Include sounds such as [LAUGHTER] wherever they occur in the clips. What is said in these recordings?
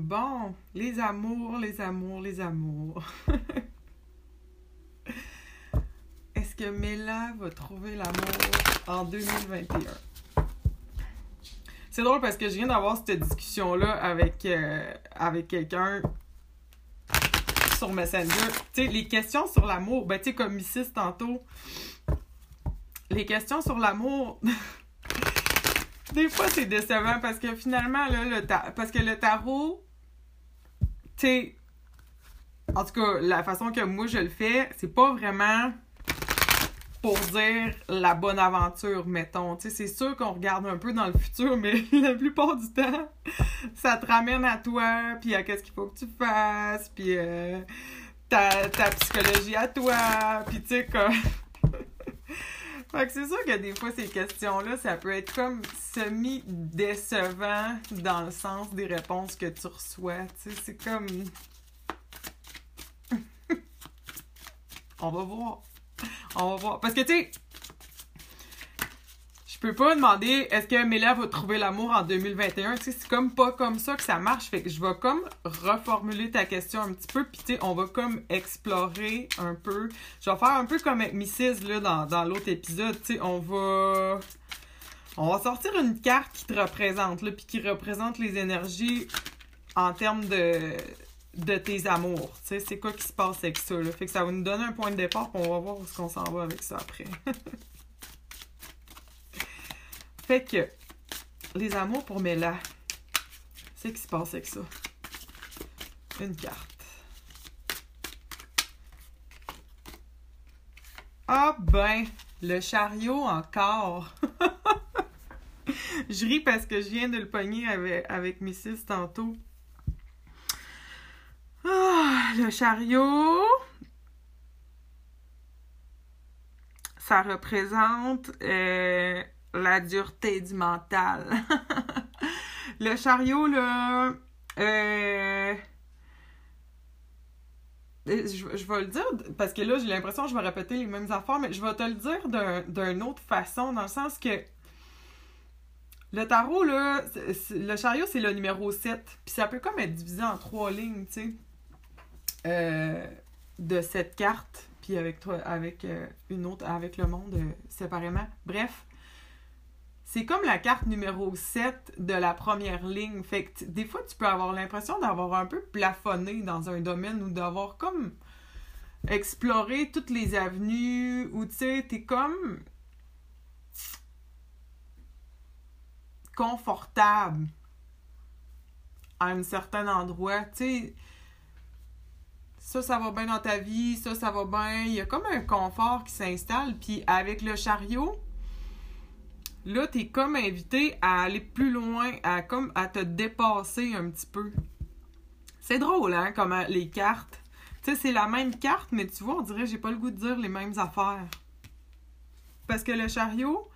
Bon, les amours, les amours, les amours. [LAUGHS] Est-ce que Mela va trouver l'amour en 2021? C'est drôle parce que je viens d'avoir cette discussion-là avec, euh, avec quelqu'un sur Messenger. Tu sais, les questions sur l'amour, ben tu comme ici tantôt, les questions sur l'amour, [LAUGHS] des fois c'est décevant parce que finalement, le parce que le tarot, tu sais, en tout cas, la façon que moi je le fais, c'est pas vraiment pour dire la bonne aventure, mettons. Tu sais, c'est sûr qu'on regarde un peu dans le futur, mais [LAUGHS] la plupart du temps, ça te ramène à toi, puis à qu'est-ce qu'il faut que tu fasses, puis euh, ta, ta psychologie à toi, puis tu sais, quoi. Fait que c'est sûr que des fois, ces questions-là, ça peut être comme semi-décevant dans le sens des réponses que tu reçois. Tu sais, c'est comme... [LAUGHS] On va voir. On va voir. Parce que, tu sais, je peux pas demander est-ce que Mela va trouver l'amour en 2021. Tu sais, c'est comme pas comme ça que ça marche. Fait que je vais comme reformuler ta question un petit peu. Puis, tu sais, on va comme explorer un peu. Je vais faire un peu comme avec Mrs. là, dans, dans l'autre épisode. Tu sais, on va. On va sortir une carte qui te représente, là, puis qui représente les énergies en termes de de tes amours. Tu sais, c'est quoi qui se passe avec ça, là? Fait que ça va nous donner un point de départ, puis on va voir où est-ce qu'on s'en va avec ça après. [LAUGHS] fait que, les amours pour Mela, c'est qui se passe avec ça? Une carte. Ah ben, le chariot encore. [LAUGHS] je ris parce que je viens de le pogner avec, avec Mrs. tantôt. Ah, le chariot. Ça représente euh, la dureté du mental. [LAUGHS] le chariot, là. Euh, je, je, vais le dire parce que là, j'ai l'impression que je vais répéter les mêmes affaires, mais je vais te le dire d'une autre façon, dans le sens que le tarot, là, le chariot, c'est le numéro 7. Puis ça peut comme être divisé en trois lignes, tu sais. Euh, de cette carte, puis avec toi, avec euh, une autre, avec le monde euh, séparément. Bref, c'est comme la carte numéro 7 de la première ligne. Fait que des fois, tu peux avoir l'impression d'avoir un peu plafonné dans un domaine ou d'avoir comme exploré toutes les avenues ou tu sais, t'es comme confortable à un certain endroit. Tu sais, ça, ça va bien dans ta vie, ça, ça va bien. Il y a comme un confort qui s'installe. Puis avec le chariot, là, t'es comme invité à aller plus loin, à comme à te dépasser un petit peu. C'est drôle, hein, comme les cartes. Tu sais, c'est la même carte, mais tu vois, on dirait j'ai pas le goût de dire les mêmes affaires. Parce que le chariot,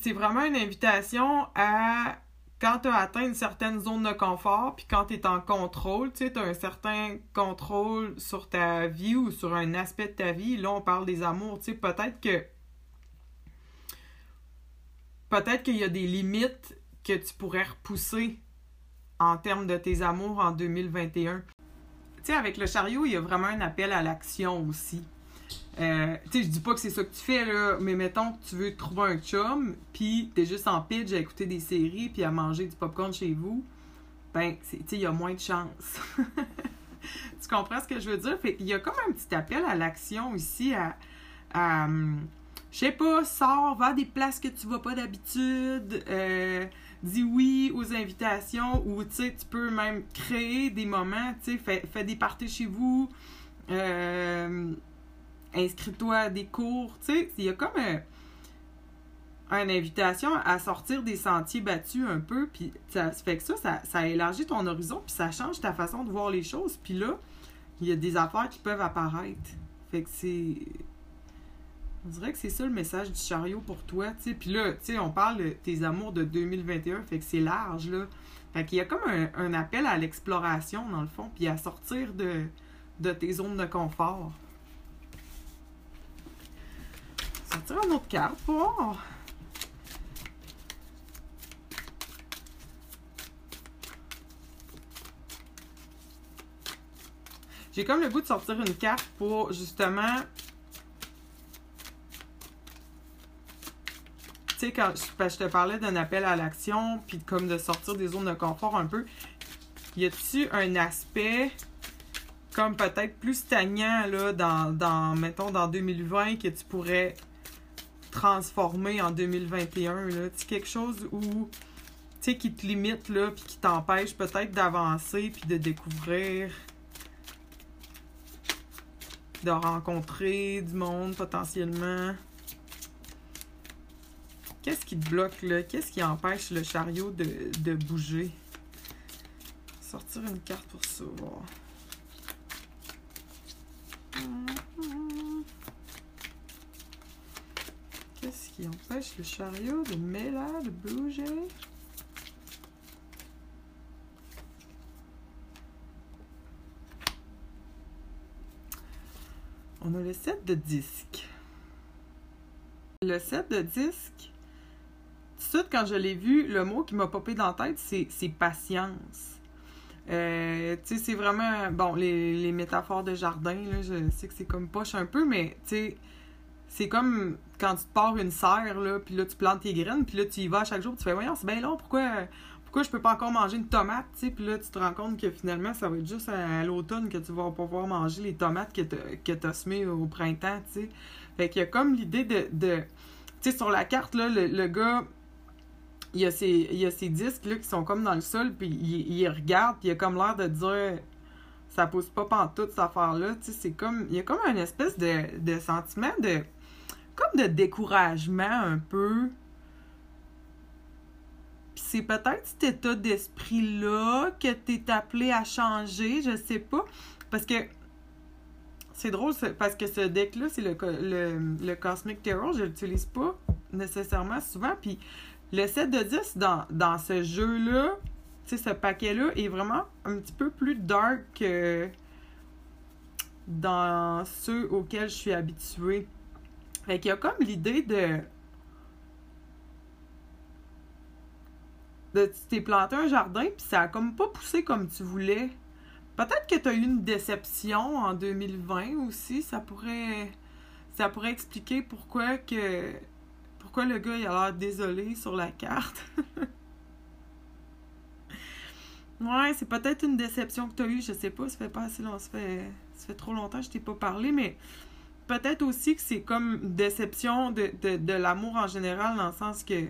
c'est vraiment une invitation à quand tu as atteint une certaine zone de confort, puis quand tu es en contrôle, tu sais, as un certain contrôle sur ta vie ou sur un aspect de ta vie. Là, on parle des amours, tu sais, peut-être que. Peut-être qu'il y a des limites que tu pourrais repousser en termes de tes amours en 2021. Tu sais, avec le chariot, il y a vraiment un appel à l'action aussi. Euh, tu sais, je dis pas que c'est ça que tu fais, là, mais mettons que tu veux trouver un chum, puis t'es juste en pitch à écouter des séries, puis à manger du popcorn chez vous, ben, tu sais, il y a moins de chance. [LAUGHS] tu comprends ce que je veux dire? Fait il y a comme un petit appel à l'action ici, à, à je sais pas, sors, va à des places que tu vas pas d'habitude, euh, dis oui aux invitations, ou tu peux même créer des moments, tu fais, fais des parties chez vous, euh, inscris-toi à des cours. Tu sais, il y a comme une invitation à sortir des sentiers battus un peu. Puis ça fait que ça, ça, ça élargit ton horizon, puis ça change ta façon de voir les choses. Puis là, il y a des affaires qui peuvent apparaître. Fait que c'est. On dirait que c'est ça le message du chariot pour toi, tu sais. Puis là, tu sais, on parle de tes amours de 2021, fait que c'est large, là. Fait qu'il y a comme un, appel à l'exploration, dans le fond, puis à sortir de, de tes zones de confort. Sortir une autre carte pour. J'ai comme le goût de sortir une carte pour, justement, Tu sais, quand je, te parlais d'un appel à l'action, puis comme de sortir des zones de confort un peu, y a-tu un aspect comme peut-être plus stagnant là, dans, dans, mettons, dans 2020 que tu pourrais transformer en 2021? Là? Tu quelque chose où tu sais, qui te limite, là, puis qui t'empêche peut-être d'avancer, puis de découvrir, de rencontrer du monde potentiellement? Qu'est-ce qui te bloque, là? Qu'est-ce qui empêche le chariot de, de bouger? Sortir une carte pour ça, Qu'est-ce qui empêche le chariot de mêler, de bouger? On a le set de disques. Le set de disques, tout de suite, quand je l'ai vu, le mot qui m'a popé dans la tête, c'est patience. Euh, tu sais, c'est vraiment. Bon, les, métaphores de jardin, là, je sais que c'est comme poche un peu, mais tu sais, c'est comme quand tu te pars une serre, là, puis là, tu plantes tes graines, puis là, tu y vas chaque jour, tu fais, voyons, c'est bien long, pourquoi pourquoi je peux pas encore manger une tomate, tu sais, puis là, tu te rends compte que finalement, ça va être juste à, l'automne que tu vas pouvoir manger les tomates que tu as semées au printemps, tu sais. Fait qu'il y a comme l'idée de, de tu sais, sur la carte, là, le, gars, il y, a ces, il y a ces disques, là, qui sont comme dans le sol, puis il, il regarde, puis il a comme l'air de dire ça pousse pas pantoute cette affaire-là. C'est comme. Il y a comme un espèce de, de sentiment de. comme de découragement un peu c'est peut-être cet état d'esprit-là que tu es appelé à changer, je sais pas. Parce que c'est drôle, parce que ce deck-là, c'est le, le, Cosmic Tarot, je l'utilise pas nécessairement souvent. Puis le set de 10 dans, dans ce jeu-là, tu sais, ce paquet-là est vraiment un petit peu plus dark que dans ceux auxquels je suis habituée. Fait qu'il y a comme l'idée de de, tu t'es planté un jardin, puis ça a comme pas poussé comme tu voulais. Peut-être que tu as eu une déception en 2020 aussi. Ça pourrait, ça pourrait expliquer pourquoi que pourquoi le gars il a l'air désolé sur la carte? [LAUGHS] ouais, c'est peut-être une déception que tu as eue. Je sais pas, ça fait pas assez long, ça fait, trop longtemps je t'ai pas parlé, mais peut-être aussi que c'est comme une déception de, l'amour en général, dans le sens que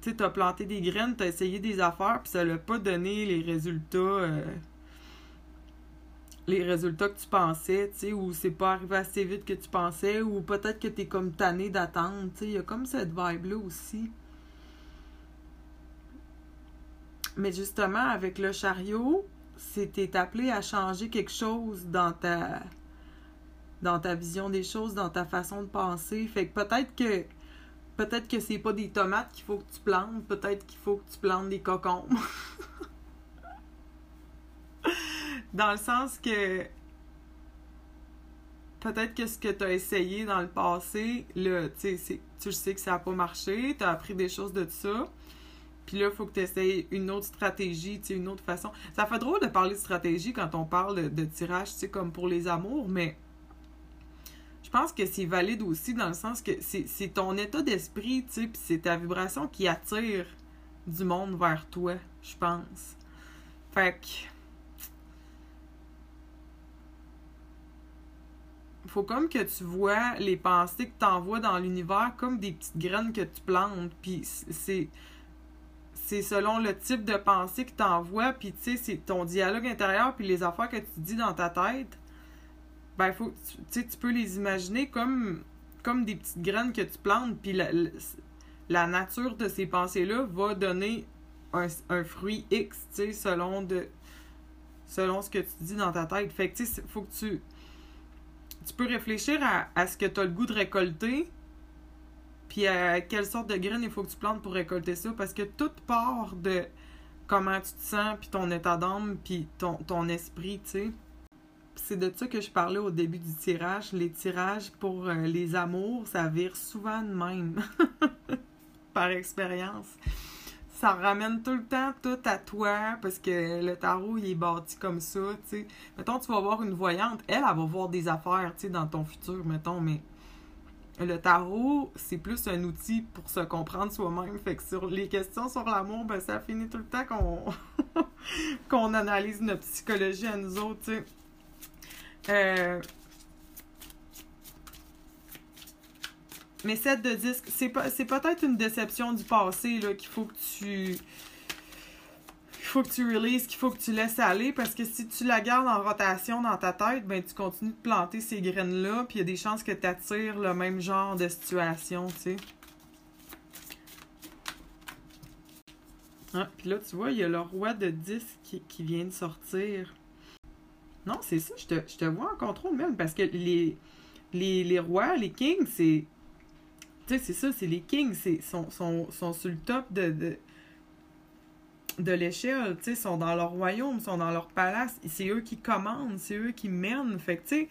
tu as planté des graines, tu as essayé des affaires, puis ça l'a pas donné les résultats. Euh, les résultats que tu pensais, tu sais, ou c'est pas arrivé assez vite que tu pensais, ou peut-être que tu es comme tanné d'attendre, tu sais, il y a comme cette vibe-là aussi. Mais justement, avec le chariot, c'était appelé à changer quelque chose dans ta dans ta vision des choses, dans ta façon de penser. Fait que peut-être que Peut-être que c'est pas des tomates qu'il faut que tu plantes, peut-être qu'il faut que tu plantes des cocombes. [LAUGHS] dans le sens que peut-être que ce que tu as essayé dans le passé, là, tu sais, que ça n'a pas marché, tu as appris des choses de ça. Puis là, il faut que tu essayes une autre stratégie, tu sais, une autre façon. Ça fait drôle de parler de stratégie quand on parle de, de tirage, tu sais, comme pour les amours, mais je pense que c'est valide aussi dans le sens que c'est ton état d'esprit, tu sais, puis c'est ta vibration qui attire du monde vers toi, je pense. Fait que. Faut comme que tu vois les pensées que tu envoies dans l'univers comme des petites graines que tu plantes, puis c'est c'est selon le type de pensée que tu envoies, puis tu sais, c'est ton dialogue intérieur, puis les affaires que tu dis dans ta tête ben, faut, tu, tu peux les imaginer comme, comme des petites graines que tu plantes, puis la, la nature de ces pensées-là va donner un, un fruit X, tu sais, selon, selon ce que tu dis dans ta tête. Fait que, tu sais, faut que tu. Tu peux réfléchir à, à ce que tu as le goût de récolter, puis à quelle sorte de graines il faut que tu plantes pour récolter ça, parce que toute part de comment tu te sens, puis ton état d'âme, puis ton, ton esprit, tu sais c'est de ça que je parlais au début du tirage. Les tirages pour euh, les amours, ça vire souvent de même. [LAUGHS] Par expérience. Ça ramène tout le temps tout à toi parce que le tarot, il est bâti comme ça, tu sais. Mettons, tu vas voir une voyante, elle, elle va voir des affaires, tu sais, dans ton futur, mettons, mais le tarot, c'est plus un outil pour se comprendre soi-même. Fait que sur les questions sur l'amour, ben, ça finit tout le temps qu'on [LAUGHS] qu'on analyse notre psychologie à nous autres, tu sais. Euh, Mais 7 de disque, c'est peut-être une déception du passé qu'il faut que tu. Il faut que tu releases, qu'il faut que tu laisses aller, parce que si tu la gardes en rotation dans ta tête, ben tu continues de planter ces graines-là, puis il y a des chances que tu attires le même genre de situation, tu sais. Ah, puis là, tu vois, il y a le roi de disque qui, qui vient de sortir. Non, c'est ça, je te, je te vois en contrôle même, parce que les, les, les rois, les kings, c'est tu sais, c'est ça, c'est les kings, c'est, sont, sont, sont sur le top de, de, de l'échelle, tu sais, sont dans leur royaume, sont dans leur palace, c'est eux qui commandent, c'est eux qui mènent. Fait que, tu sais,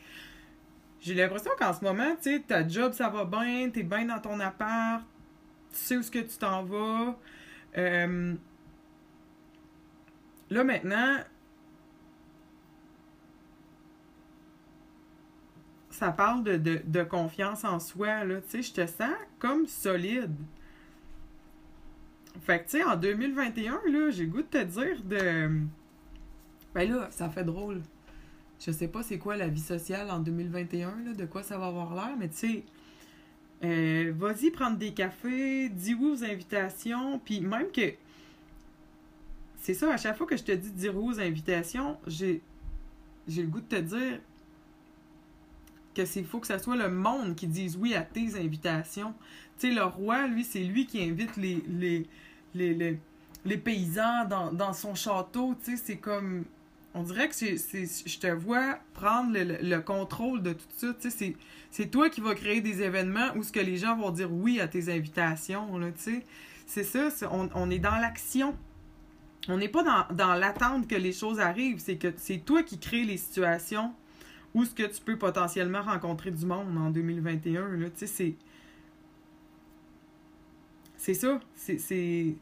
j'ai l'impression qu'en ce moment, tu sais, ta job, ça va bien, t'es bien dans ton appart, tu sais où est-ce que tu t'en vas. Euh, là, maintenant, ça parle de, de, confiance en soi, là, tu sais, je te sens comme solide. Fait que, tu sais, en 2021, là, j'ai goût de te dire de... Ben là, ça fait drôle. Je sais pas c'est quoi la vie sociale en 2021, là, de quoi ça va avoir l'air, mais tu sais, euh, vas-y prendre des cafés, dis oui aux invitations, puis même que... C'est ça, à chaque fois que je te dis dire oui aux invitations, j'ai j'ai le goût de te dire que c'est faut que ce soit le monde qui dise oui à tes invitations. Tu sais, le roi, lui, c'est lui qui invite les, les, les, les, paysans dans, dans, son château. Tu sais, c'est comme. On dirait que c'est, je te vois prendre le, le, contrôle de tout ça. Tu sais, c'est, toi qui vas créer des événements où ce que les gens vont dire oui à tes invitations. Tu sais. C'est ça, on, on, est dans l'action. On n'est pas dans, dans l'attente que les choses arrivent. C'est que c'est toi qui crées les situations où est-ce que tu peux potentiellement rencontrer du monde en 2021. Là, tu c'est. C'est ça. C'est.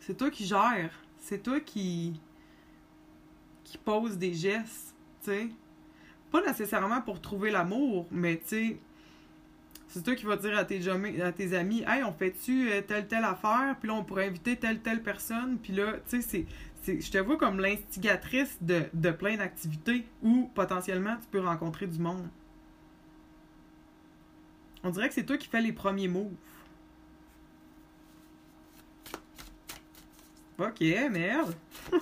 C'est toi qui gères. C'est toi qui. qui pose des gestes. Pas nécessairement pour trouver l'amour, mais tu sais. C'est toi qui vas dire à tes, amis, hey, on fait-tu euh, telle, telle affaire, puis là, on pourrait inviter telle, telle personne, puis là, tu sais, je te vois comme l'instigatrice de, de plein d'activités où potentiellement tu peux rencontrer du monde. On dirait que c'est toi qui fais les premiers moves. Ok, merde. [LAUGHS]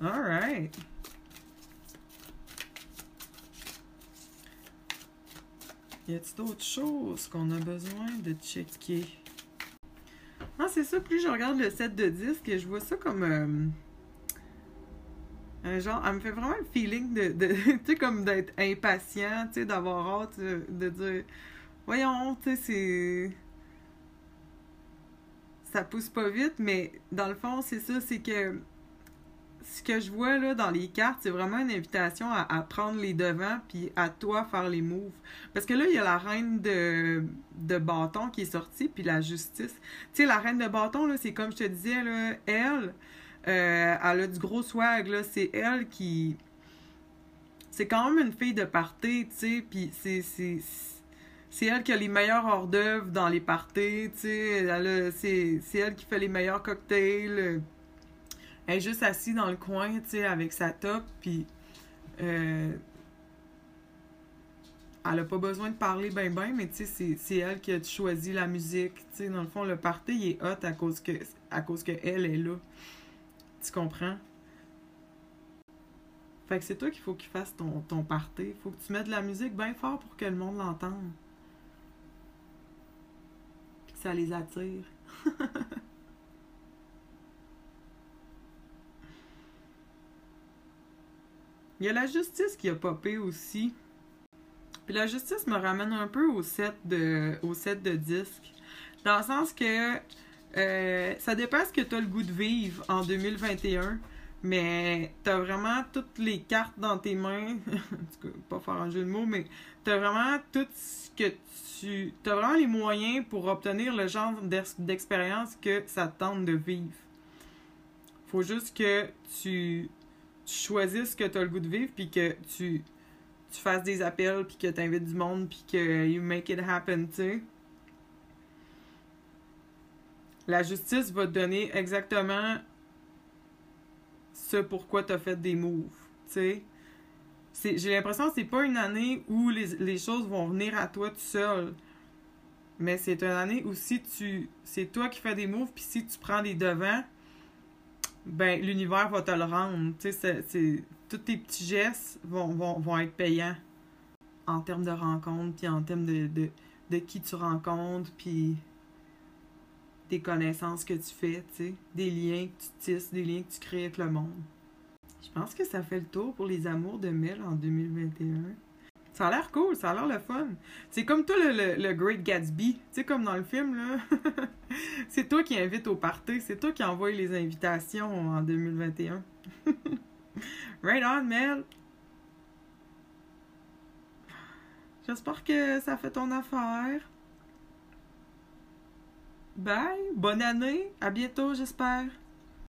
Alright. Y a-t-il d'autres choses qu'on a besoin de checker? Non, c'est ça, plus je regarde le set de disques, je vois ça comme. Euh, un genre, elle me fait vraiment le feeling de. [LAUGHS] tu sais, comme d'être impatient, tu sais, d'avoir hâte de, dire. Voyons, tu sais, c'est. Ça pousse pas vite, mais dans le fond, c'est ça, c'est que ce que je vois là dans les cartes, c'est vraiment une invitation à, prendre les devants puis à toi faire les moves. Parce que là, il y a la reine de, bâton qui est sortie puis la justice. Tu sais, la reine de bâton, là, c'est comme je te disais, elle, euh, elle a du gros swag, là. C'est elle qui. C'est quand même une fille de party, tu sais, puis c'est. C'est elle qui a les meilleurs hors d'œuvre dans les parties, tu sais. C'est elle qui fait les meilleurs cocktails elle est juste assise dans le coin, tu sais, avec sa top, puis euh, elle a pas besoin de parler ben ben, mais tu sais, c'est elle qui a choisi la musique, tu sais, dans le fond, le party, est hot à cause que, à cause que elle est là. Tu comprends? Fait que c'est toi qu'il faut qu'il fasse ton, ton party. Faut que tu mettes de la musique bien fort pour que le monde l'entende. Puis que ça les attire. [LAUGHS] Il y a la justice qui a popé aussi. Puis la justice me ramène un peu au set de, au set de disques. Dans le sens que euh, ça dépasse que tu as le goût de vivre en 2021. Mais t'as vraiment toutes les cartes dans tes mains. [LAUGHS] pas faire un jeu de mots, mais t'as vraiment tout ce que tu. T'as vraiment les moyens pour obtenir le genre d'expérience que ça tente de vivre. Faut juste que tu, tu ce que t'as le goût de vivre, puis que tu, tu fasses des appels, puis que t'invites du monde, puis que you make it happen, tu sais. La justice va te donner exactement ce pourquoi tu as fait des moves. J'ai l'impression que c'est pas une année où les, choses vont venir à toi tout seul. Mais c'est une année où si tu. C'est toi qui fais des moves, puis si tu prends des devants, ben l'univers va te le rendre. tous tes petits gestes vont, vont, être payants en termes de rencontres, puis en termes de, de, de qui tu rencontres, puis des connaissances que tu fais, des liens que tu tisses, des liens que tu crées avec le monde. Je pense que ça fait le tour pour les amours de Mel en 2021. Ça a l'air cool, ça a l'air le fun. C'est comme toi le, le, Great Gatsby, tu sais, comme dans le film, là. [LAUGHS] c'est toi qui invite au party, c'est toi qui envoie les invitations en 2021. [LAUGHS] right on, Mel! J'espère que ça fait ton affaire. Bye, bonne année, à bientôt j'espère.